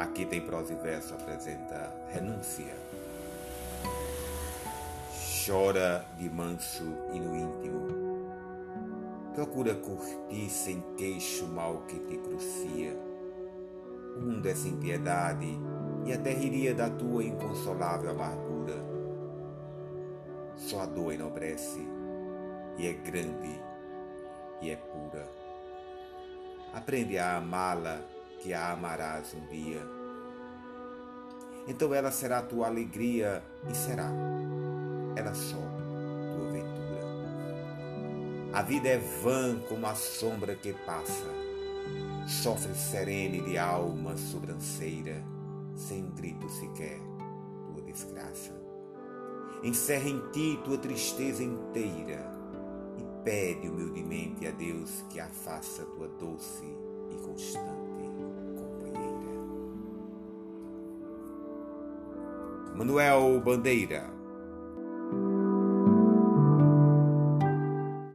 Aqui tem prosa e verso apresenta renúncia. Chora de manso e no íntimo. Procura curtir sem queixo mal que te crucia. O mundo é sem piedade e até riria da tua inconsolável amargura. Só a dor enobrece e é grande e é pura. Aprende a amá-la, que a amarás um dia. Então ela será tua alegria e será ela só tua ventura. A vida é vã como a sombra que passa, sofre serene de alma sobranceira, sem um grito sequer tua desgraça. Encerra em ti tua tristeza inteira e pede humildemente a Deus que a faça tua doce e constante Manuel Bandeira